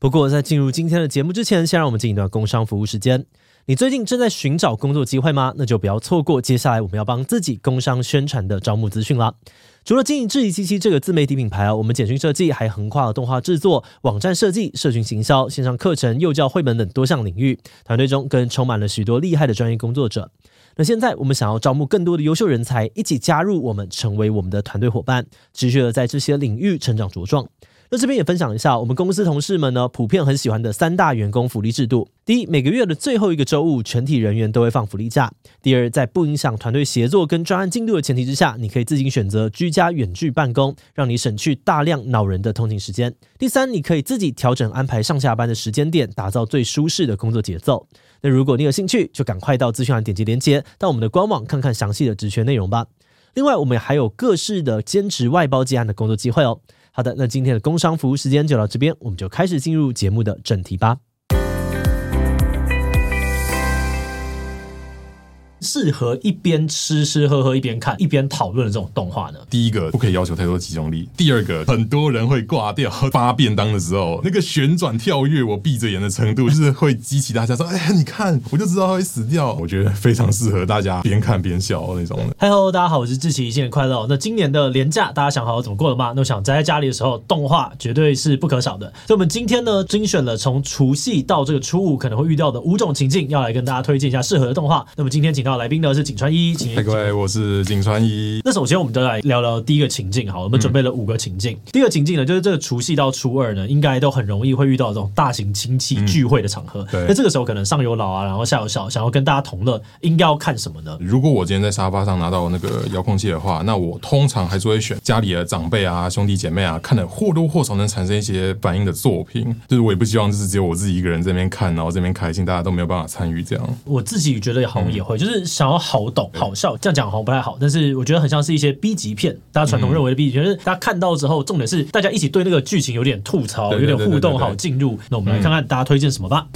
不过，在进入今天的节目之前，先让我们进一段工商服务时间。你最近正在寻找工作机会吗？那就不要错过接下来我们要帮自己工商宣传的招募资讯了。除了经营质疑七七这个自媒体品牌啊，我们简讯设计还横跨了动画制作、网站设计、社群行销、线上课程、幼教绘本等多项领域。团队中更充满了许多厉害的专业工作者。那现在我们想要招募更多的优秀人才，一起加入我们，成为我们的团队伙伴，持续的在这些领域成长茁壮。那这边也分享一下，我们公司同事们呢，普遍很喜欢的三大员工福利制度。第一，每个月的最后一个周五，全体人员都会放福利假。第二，在不影响团队协作跟专案进度的前提之下，你可以自行选择居家远距办公，让你省去大量恼人的通勤时间。第三，你可以自己调整安排上下班的时间点，打造最舒适的工作节奏。那如果你有兴趣，就赶快到资讯栏点击链接，到我们的官网看看详细的职缺内容吧。另外，我们还有各式的兼职外包接案的工作机会哦。好的，那今天的工商服务时间就到这边，我们就开始进入节目的正题吧。适合一边吃吃喝喝一边看一边讨论的这种动画呢？第一个不可以要求太多集中力，第二个很多人会挂掉发便当的时候，那个旋转跳跃我闭着眼的程度，就是会激起大家说：“哎呀，你看，我就知道他会死掉。”我觉得非常适合大家边看边笑那种的。嗨喽，大家好，我是志奇，新年快乐！那今年的年假大家想好好怎么过了吗？那我想宅在家里的时候，动画绝对是不可少的。所以，我们今天呢，精选了从除夕到这个初五可能会遇到的五种情境，要来跟大家推荐一下适合的动画。那么，今天请到。来宾呢是井川一，请各位，我是井川一。那首先我们就来聊聊第一个情境，好，我们准备了五个情境。第一个情境呢，就是这个除夕到初二呢，应该都很容易会遇到这种大型亲戚聚会的场合。对，那这个时候可能上有老啊，然后下有小，想要跟大家同乐，应该要看什么呢？如果我今天在沙发上拿到那个遥控器的话，那我通常还是会选家里的长辈啊、兄弟姐妹啊，看的或多或少能产生一些反应的作品。就是我也不希望就是只有我自己一个人在那边看，然后这边开心，大家都没有办法参与这样。我自己觉得好像也会，就是想要好懂。好笑，这样讲好像不太好，但是我觉得很像是一些 B 级片，大家传统认为的 B 级片，就是大家看到之后，重点是大家一起对那个剧情有点吐槽，有点互动，好进入。那我们来看看大家推荐什么吧。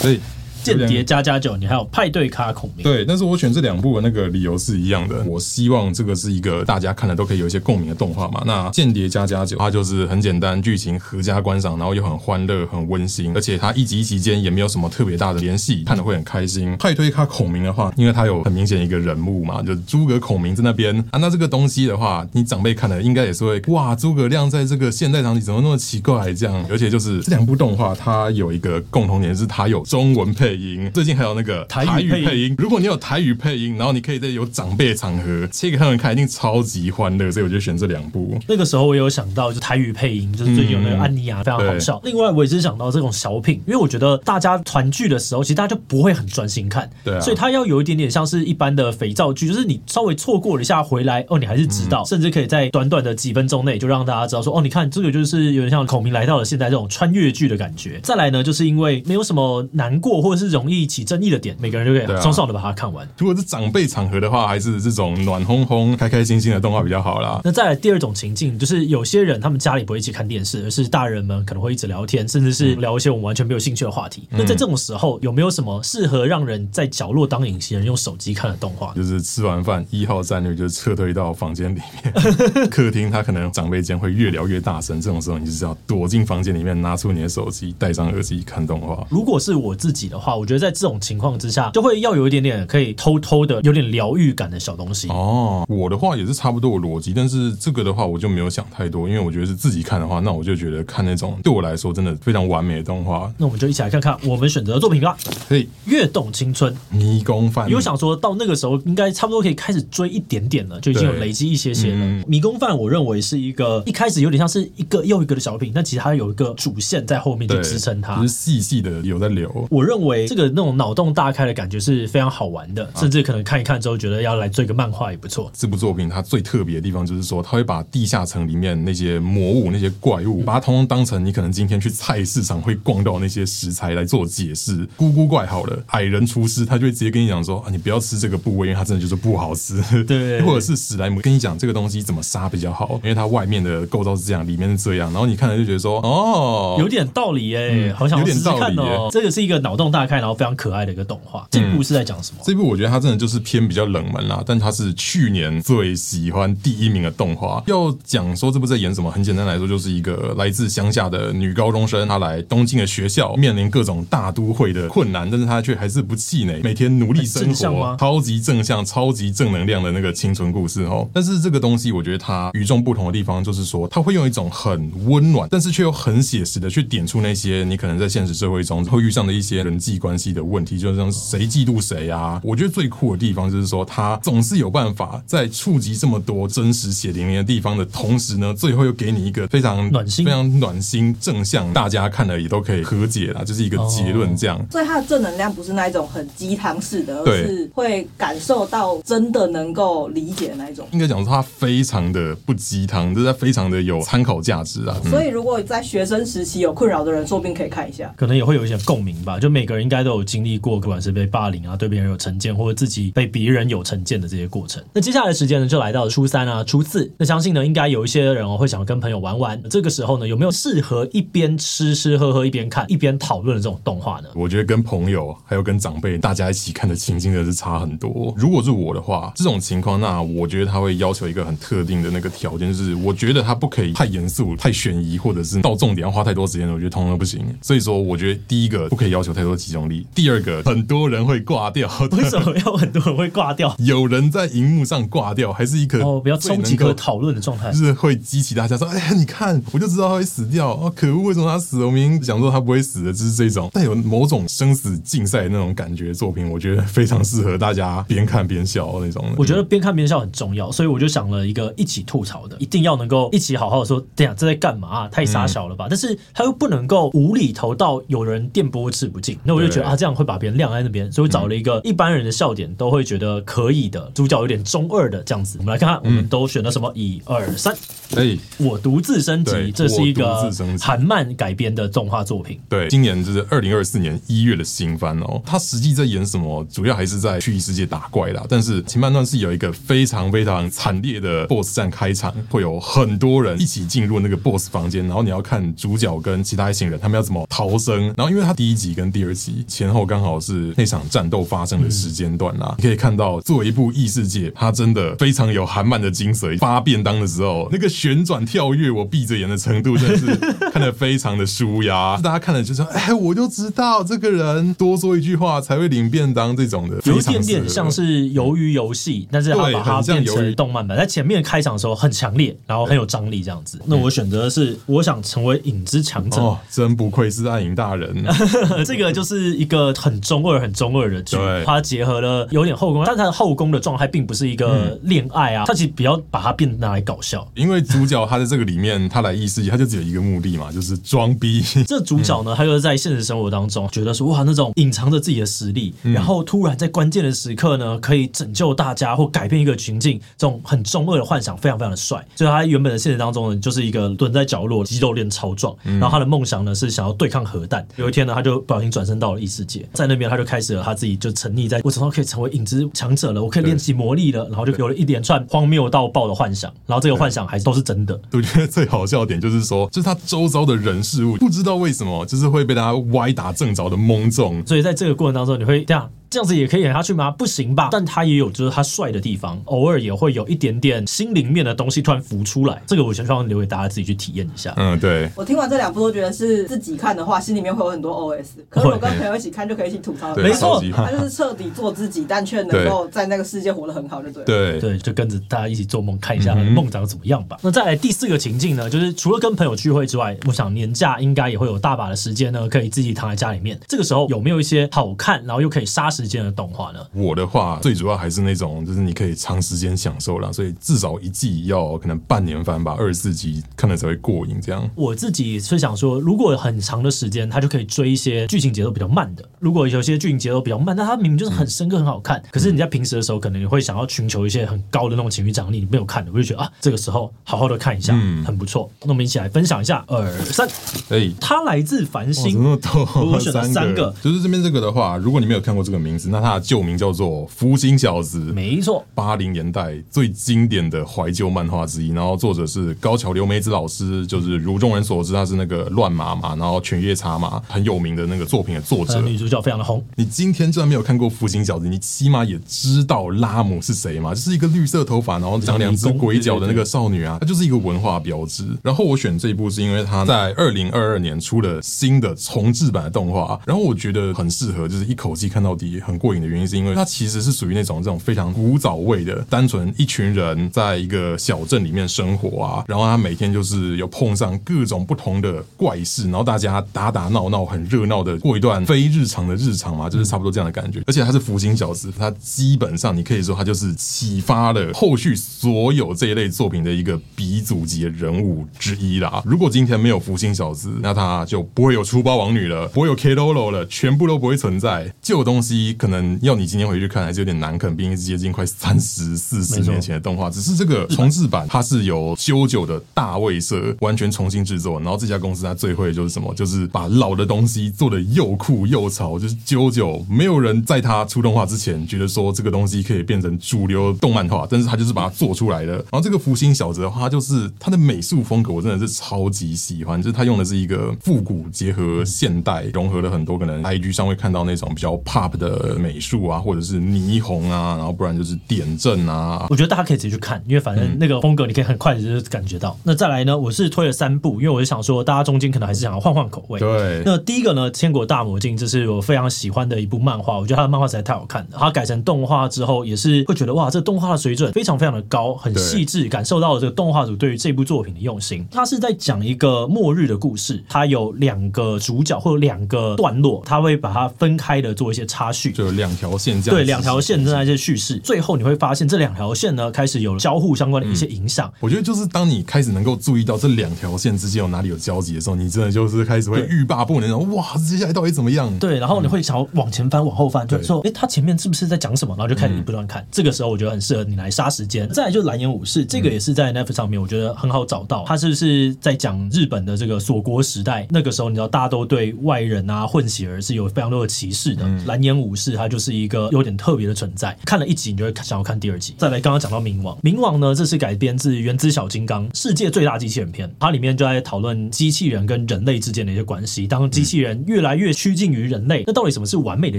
对。间谍加加酒，你还有派对卡孔明。对，但是我选这两部的那个理由是一样的。我希望这个是一个大家看了都可以有一些共鸣的动画嘛。那间谍加加酒，它就是很简单，剧情合家观赏，然后又很欢乐、很温馨，而且它一集一集间也没有什么特别大的联系，看的会很开心。派对卡孔明的话，因为它有很明显一个人物嘛，就是诸葛孔明在那边啊。那这个东西的话，你长辈看了应该也是会哇，诸葛亮在这个现代场景怎么那么奇怪这样？而且就是这两部动画，它有一个共同点是它有中文配音，最近还有。那个台语配音，如果你有台语配音，然后你可以在有长辈的场合切给他们看，一定超级欢乐。所以我就选这两部。那个时候我有想到，就台语配音，就是最近有那个安妮亚非常好笑。另外，我也是想到这种小品，因为我觉得大家团聚的时候，其实大家就不会很专心看，对，所以他要有一点点像是一般的肥皂剧，就是你稍微错过了一下回来，哦，你还是知道，甚至可以在短短的几分钟内就让大家知道说，哦，你看这个就是有点像孔明来到了现在这种穿越剧的感觉。再来呢，就是因为没有什么难过或者是容易起争议的点。每个人就可以双双的把它看完。如果是长辈场合的话，还是这种暖烘烘、开开心心的动画比较好啦。那再来第二种情境，就是有些人他们家里不会一起看电视，而是大人们可能会一直聊天，甚至是聊一些我们完全没有兴趣的话题。嗯、那在这种时候，有没有什么适合让人在角落当隐形人用手机看的动画？就是吃完饭一号战略就是撤退到房间里面，客厅他可能长辈间会越聊越大声，这种时候你就是要躲进房间里面，拿出你的手机，戴上耳机看动画。如果是我自己的话，我觉得在这种情况之下，就会要有一点点可以偷偷的有点疗愈感的小东西哦。我的话也是差不多的逻辑，但是这个的话我就没有想太多，因为我觉得是自己看的话，那我就觉得看那种对我来说真的非常完美的动画。那我们就一起来看看我们选择的作品吧。可以，跃动青春迷宫饭。有想说到那个时候应该差不多可以开始追一点点了，就已经有累积一些些了。嗯、迷宫饭我认为是一个一开始有点像是一个又一个的小品，但其实它有一个主线在后面去支撑它，就是细细的有在流。我认为这个那种脑洞大开的感觉是非常好玩的，甚至可能看一看之后觉得要来做一个漫画也不错。这部作品它最特别的地方就是说，它会把地下城里面那些魔物、那些怪物，把它通通当成你可能今天去菜市场会逛到那些食材来做解释。咕咕怪好了，矮人厨师他就会直接跟你讲说啊，你不要吃这个部位，因为它真的就是不好吃。对，或者是史莱姆跟你讲这个东西怎么杀比较好，因为它外面的构造是这样，里面是这样。然后你看了就觉得说哦，有点道理哎、欸，好想试试看哦。这个是一个脑洞大开开，然后非常可爱的一个动画。这部是在讲什么？这部我觉得它真的就是偏比较冷门啦，但它是去年最喜欢第一名的动画。要讲说这部在演什么，很简单来说，就是一个来自乡下的女高中生，她来东京的学校，面临各种大都会的困难，但是她却还是不气馁，每天努力生活，超级正向、超级正能量的那个青春故事哦。但是这个东西，我觉得它与众不同的地方，就是说它会用一种很温暖，但是却又很写实的去点出那些你可能在现实社会中会遇上的一些人际关系的问题，就是像谁嫉妒谁啊。我觉得最酷的地方就是说，他总是有办法在触及这么多真实血淋淋的地方的同时呢，最后又给你一个非常暖心、非常暖心、正向，大家看了也都可以和解啦，就是一个结论这样。所以他的正能量不是那一种很鸡汤式的，而是会感受到真的能够理解的那一种。应该讲说他非常的不鸡汤，就是他非常的有参考价值啊。所以如果在学生时期有困扰的人，说不定可以看一下，可能也会有一些共鸣吧。就每个人应该都有经历过，不管是被霸凌啊，对别人有成见，或者自己被别人有成见的这些过程。那接下来的时间呢，就来到了初三啊、初四。那相信呢，应该有一些人哦会想要跟朋友玩玩。这个时候呢，有没有适合一边吃吃喝喝一边看一边讨论的这种动画呢？我觉得跟朋友还有跟长辈大家一起看的情境的是差很多。如果是我的话，这种情况，那我觉得他会要求一个很特定的那个条件，就是我觉得他不可以太严肃、太悬疑，或者是到重点要花太多时间，我觉得通通都不行。所以说，我觉得第一个不可以要求太多集中力，第二个很多人会挂掉。为什么要很多人会挂掉？有人在荧幕上挂掉，还是一个哦比较冲击可讨论的状态，就是会激起大家说：“哎呀，你看，我就知道他会死掉哦，可恶，为什么他死了？我明明讲说他不会死的。”就是这种带有某种生死竞赛那种感觉的作品，我觉得非常适合大家边看边笑那种。我觉得边看边笑很重要，所以我就想了一个一起吐槽的，一定要能够一起好好的说：“对呀，这在干嘛啊？太傻小了吧？”嗯、但是他又不能够无厘头到有人电波吃不进，那我就觉得啊，这样会把别人晾在那边，所以我找了一个一般人的笑点都会觉得可以的主角，有点中二的这样子。我们来看看，我们都选了什么？一二三，哎，我独自升级，这是一个韩漫改编的动画作品。对，今年就是二零二四年一月的新番哦。他实际在演什么？主要还是在虚拟世界打怪啦。但是前半段是有一个非常非常惨烈的 BOSS 战开场，会有很多人一起进入那个 BOSS 房间，然后你要看主角跟其他一行人他们要怎么逃生。然后因为他第一集跟第二集前后刚好是那场战斗发生的时间段啦，你可以看到作为一部异世界，它真的非常有韩漫的精髓。发便当的时候，那个旋转跳跃，我闭着眼的程度真的是看得非常的舒压。大家看了就说：“哎，我就知道这个人多说一句话才会领便当。”这种的，有一点点像是鱿鱼游戏，但是他把它变成动漫版。在前面开场的时候很强烈，然后很有张力这样子。那我选择的是，我想成为影之强者。哦，真不愧是暗影大人。这个就是一个很中二、很中二的剧，它结合了有点后宫，但它的后宫的状态并不是一个恋爱啊，它其实比较把它变拿来搞笑。因为主角他在这个里面，他来异世界，他就只有一个目的嘛，就是装逼。这主角呢，他就是在现实生活当中觉得说，哇，那种隐藏着自己的实力，然后突然在关键的时刻呢，可以拯救大家或改变一个情境，这种很中二的幻想，非常非常的帅。所以他原本的现实当中呢，就是一个蹲在角落，肌肉练超壮，然后他的梦想呢是想要对抗核弹。有一天呢，他就不小心转身到异世界，在那边他就开始了他自己就沉溺在，我总算可以成为影之强者了，我可以练习魔力了，然后就有了一连串荒谬到爆的幻想，然后这个幻想还都是真的。我觉得最好笑点就是说，就是他周遭的人事物，不知道为什么，就是会被他歪打正着的蒙中，所以在这个过程当中，你会这样。这样子也可以演下去吗？不行吧。但他也有就是他帅的地方，偶尔也会有一点点心灵面的东西突然浮出来。这个我希望留给大家自己去体验一下。嗯，对。我听完这两部都觉得是自己看的话，心里面会有很多 OS。可是我跟朋友一起看就可以一起吐槽。没错，他就是彻底做自己，但却能够在那个世界活得很好，就对。对对，就跟着大家一起做梦，看一下梦长怎么样吧。嗯、那再来第四个情境呢，就是除了跟朋友聚会之外，我想年假应该也会有大把的时间呢，可以自己躺在家里面。这个时候有没有一些好看，然后又可以杀时间的动画呢？我的话，最主要还是那种，就是你可以长时间享受啦，所以至少一季要可能半年番吧，二十四集看了才会过瘾。这样，我自己是想说，如果很长的时间，他就可以追一些剧情节奏比较慢的。如果有些剧情节奏比较慢，那它明明就是很深刻、很好看，可是你在平时的时候，可能你会想要寻求一些很高的那种情绪张力，你没有看的，我就觉得啊，这个时候好好的看一下，嗯，很不错。那我们一起来分享一下，二三，哎，他来自繁星，我选了三个，就是这边这个的话，如果你没有看过这个名字，那它的旧名叫做《福星小子》，没错，八零年代最经典的怀旧漫画之一。然后作者是高桥留美子老师，就是如众人所知，他是那个乱麻嘛，然后犬夜叉嘛，很有名的那个作品的作者。女主角非常的红。你今天就算没有看过《福星小子》，你起码也知道拉姆是谁嘛？就是一个绿色头发，然后长两只鬼脚的那个少女啊，她就是一个文化标志。然后我选这一部是因为她在二零二二年出了新的重制版的动画，然后我觉得很适合，就是一口气看到底，很过瘾的原因是因为它其实是属于那种这种非常古早味的，单纯一群人在一个小镇里面生活啊，然后他每天就是有碰上各种不同的怪事，然后大家打打闹闹，很热闹的过一段非日常的日常嘛，就是差不多这样的感觉。而且他是福星小子，他基本上你可以说他就是启发了后续所有这一类作品的一个鼻祖级的人物之一啦。如果今天没有福星小子，那他就不会有出包王女了，不会有 Keroro 了，全部都不会存在。旧东西可能要你今天回去看还是有点难啃，毕竟是接近快三十四十年前的动画。只是这个重制版，它是由 JoJo 的大卫社完全重新制作。然后这家公司它最会的就是什么？就是把老的东西做的又酷又潮。就是 JoJo 没有人在它出动画之前觉得说这个东西可以变成主流动漫画，但是他就是把它做出来的。然后这个福星小子的话，它就是它的美术风格，我真的是超级喜欢。就是它用的是一个复古结合现代，融合了很多可能 IG 上会看到那种比较 pop 的呃美术啊，或者是霓虹啊，然后不然就是点阵啊。我觉得大家可以直接去看，因为反正那个风格你可以很快的就感觉到。那再来呢，我是推了三部，因为我是想说大家中间可能还是想要换换口味。对。那第一个呢，《千国大魔镜》这是我非常喜欢的一部漫画，我觉得它的漫画实在太好看了。它改成动画之后，也是会觉得哇，这动画的水准非常非常的高，很细致，感受到了这个动画组对于这部作品的用心。它是在讲一个末日的故事，它有两个主角或者两个段落，它会把它分开的做一些插叙，就有两条线这样。对，两条线正在这叙事，最后你会发现这两条线呢开始有了交互相关的一些影响。我觉得就是当你开始能够注意到这两条线之间有哪里有交集的时候，你真的就是开始会欲罢不能，哇，接下来到底怎么样？对，然后你会想要往前翻、往后翻，就说，哎，他前面是不是在讲什么？然后就开始不断看。这个时候我觉得很适合你来杀时间。再来就是蓝颜武士，这个也是在 Netflix 上面，我觉得很好找到。它是不是在讲日本的这个锁国时代？那个时候你知道大家都对外人啊、混血儿是有非常多的歧视的。蓝颜武士它就是一个有点特别的存在。看了一集，你就会想要看第二集。再来，刚刚讲到冥王，冥王呢，这是改编自《原子小金刚》世界最大机器人片，它里面就在讨论机器人跟人类之间的一些关系。当机器人越来越趋近于人类，那到底什么是完美的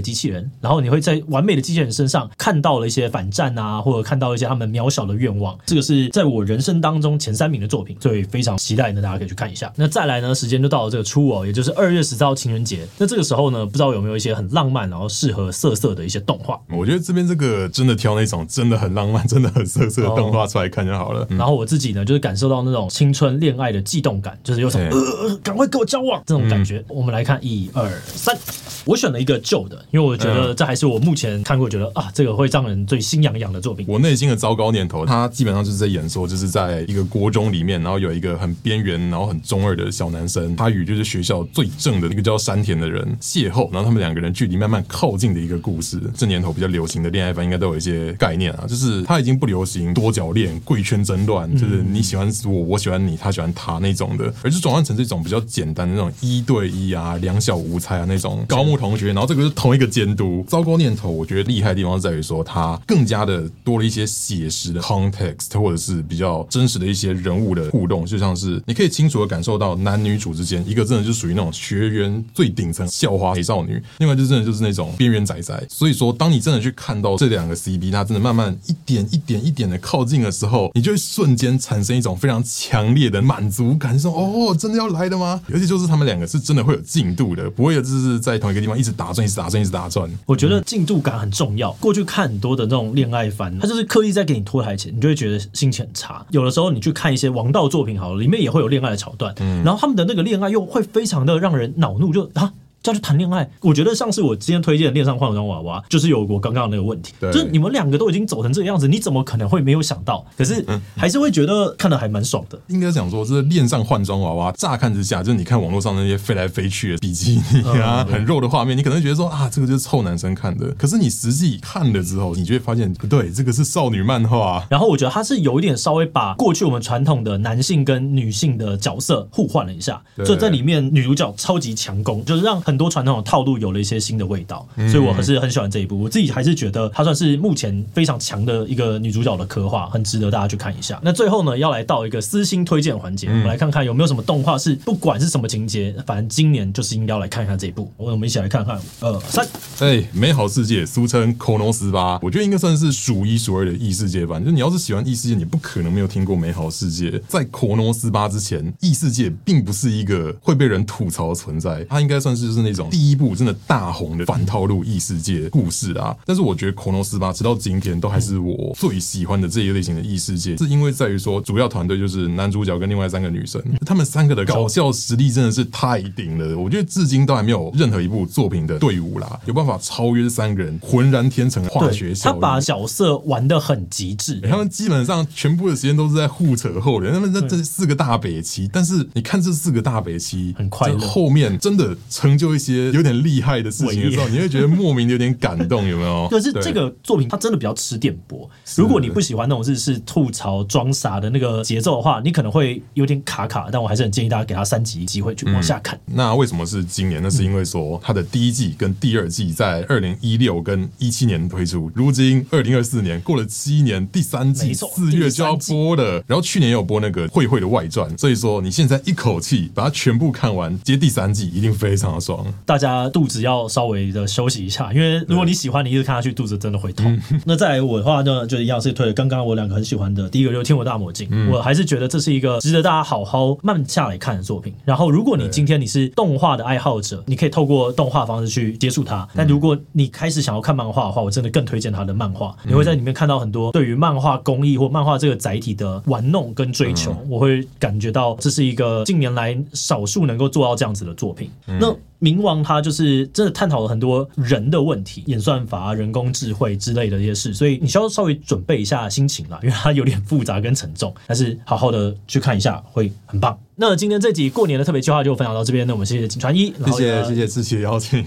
机器人？然后你会在完美的机器人身上看到了一些反战啊，或者看到一些他们渺小的愿望。这个是在我人生当中前三名的作品，所以非常期待呢，大家可以去看一下。那再来呢，时间就到了这个初五，也就是二月十四号情人节。那这个时候呢，不知道有没有一些很浪漫，然后适合色色的一些动画？我觉得这边这个真的挑那种真的很浪漫、真的很色色的动画出来看就好了。然后我自己呢，就是感受到那种青春恋爱的悸动感，就是有种呃，赶快跟我交往这种感觉。我们来看一二三，我选了一个旧的，因为我觉得这还是我目前看过觉得啊，这个会让人最心痒痒的作品。我内心的糟糕念头，他基本上就是在演说，就是在一个国中里面，然后有一个很边缘，然后很中二的小男生，他与就是学校最正的一个叫山田的人邂逅，然后他们两个人距离慢慢靠近的一个故事。这年头比较流行的恋爱番应该都有一些概念啊，就是它已经不流行多角恋、贵圈争乱，就是你喜欢我，我喜欢你，他喜欢他那种的，而是转换成这种比较简单的那种一对一啊、两小无猜啊那种高木同学，然后这个是同一个监督。糟糕念头，我觉得厉害的地方在于说，它更加的多了一些写实的 context，或者是比较真实的一些人物的互动，就像是你可以清楚的感受到男女主之间，一个真的就属于那种学员最顶层校花美少女，另外就真的就是那种边缘仔仔。所以说，当你真的去看到这两个 CP，他真的慢慢一点一点一点的靠近的时候，你就会瞬间产生一种非常强烈的满足感，说哦，真的要来的吗？尤其就是他们两个是真的会有进度的，不会就是在同一个地方一直打转，一直打转，一直打转。我觉得进度感很重要。过去看很多的那种恋爱番，他就是刻意在给你拖台前，你就会觉得心情很差。有的时候你去看一些王道作品，好了，里面也会有恋爱的桥段，嗯，然后他们的那个恋爱又会非常的让人恼怒，就啊。要去谈恋爱，我觉得像是我今天推荐的《恋上换装娃娃》，就是有我刚刚那个问题，就是你们两个都已经走成这个样子，你怎么可能会没有想到？可是还是会觉得看的还蛮爽的。应该讲说，这是恋上换装娃娃，乍看之下，就是你看网络上那些飞来飞去的比基尼啊，很肉的画面，你可能觉得说啊，这个就是臭男生看的。可是你实际看了之后，你就会发现不对，这个是少女漫画。然后我觉得它是有一点稍微把过去我们传统的男性跟女性的角色互换了一下，所以在里面女主角超级强攻，就是让很多传统的套路有了一些新的味道，所以我还是很喜欢这一部。我自己还是觉得它算是目前非常强的一个女主角的刻画，很值得大家去看一下。那最后呢，要来到一个私心推荐环节，我们来看看有没有什么动画是不管是什么情节，反正今年就是应该要来看一下这一部。我们一起来看看，二三，哎，美好世界，俗称《口诺斯巴》，我觉得应该算是数一数二的异世界版。就你要是喜欢异世界，你不可能没有听过《美好世界》。在《口诺斯巴》之前，异世界并不是一个会被人吐槽的存在，它应该算是就是那种第一部真的大红的反套路异世界故事啊。但是我觉得《恐龙十八》直到今天都还是我最喜欢的这一类型的异世界，是因为在于说主要团队就是男主角跟另外三个女生，他们三个的搞笑实力真的是太顶了。我觉得至今都还没有任何一部作品的队伍啦，有办法超越这三个人浑然天成的化学效应。他把角色玩的很极致，他们基本上全部的时间都是在互扯后人。他们这这四个大北七，但是你看这四个大北七很快乐，后面真的成就一些有点厉害的事情的时候，你会觉得莫名的有点感动，有没有？可是这个作品它真的比较吃电波。如果你不喜欢那种日式吐槽装傻的那个节奏的话，你可能会有点卡卡。但我还是很建议大家给他三集机会去往下看。嗯。那为什么是今年？那是因为说它的第一季跟第二季在二零一六跟一七年推出，如今二零二四年过了七年，第三季四月就要播了。然后去年也有播那个慧慧的外传，所以说你现在一口气把它全部看完，接第三季一定非常的爽。大家肚子要稍微的休息一下，因为如果你喜欢，你一直看下去，肚子真的会痛。那再来我的话呢，就一样是推刚刚我两个很喜欢的，第一个就是《天国大魔镜》，我还是觉得这是一个值得大家好好慢下来看的作品。然后，如果你今天你是动画的爱好者，你可以透过动画方式去接触它。但如果你开始想要看漫画的话，我真的更推荐他的漫画。你会在里面看到很多对于漫画工艺或漫画这个载体的玩弄跟追求。我会感觉到这是一个近年来少数能够做到这样子的作品。那。冥王他就是真的探讨了很多人的问题，演算法啊、人工智慧之类的这些事，所以你需要稍微准备一下心情啦，因为它有点复杂跟沉重，但是好好的去看一下会很棒。那今天这集过年的特别计划就分享到这边，那我们谢谢金川一，谢谢谢谢志奇的邀请，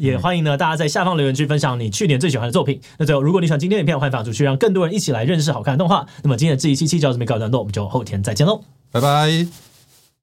也欢迎呢大家在下方留言区分享你去年最喜欢的作品。那最后，如果你喜欢今天的影片，欢迎分享出去，让更多人一起来认识好看的动画。那么今天的这一期七就到这边告一段落，我们就后天再见喽，拜拜。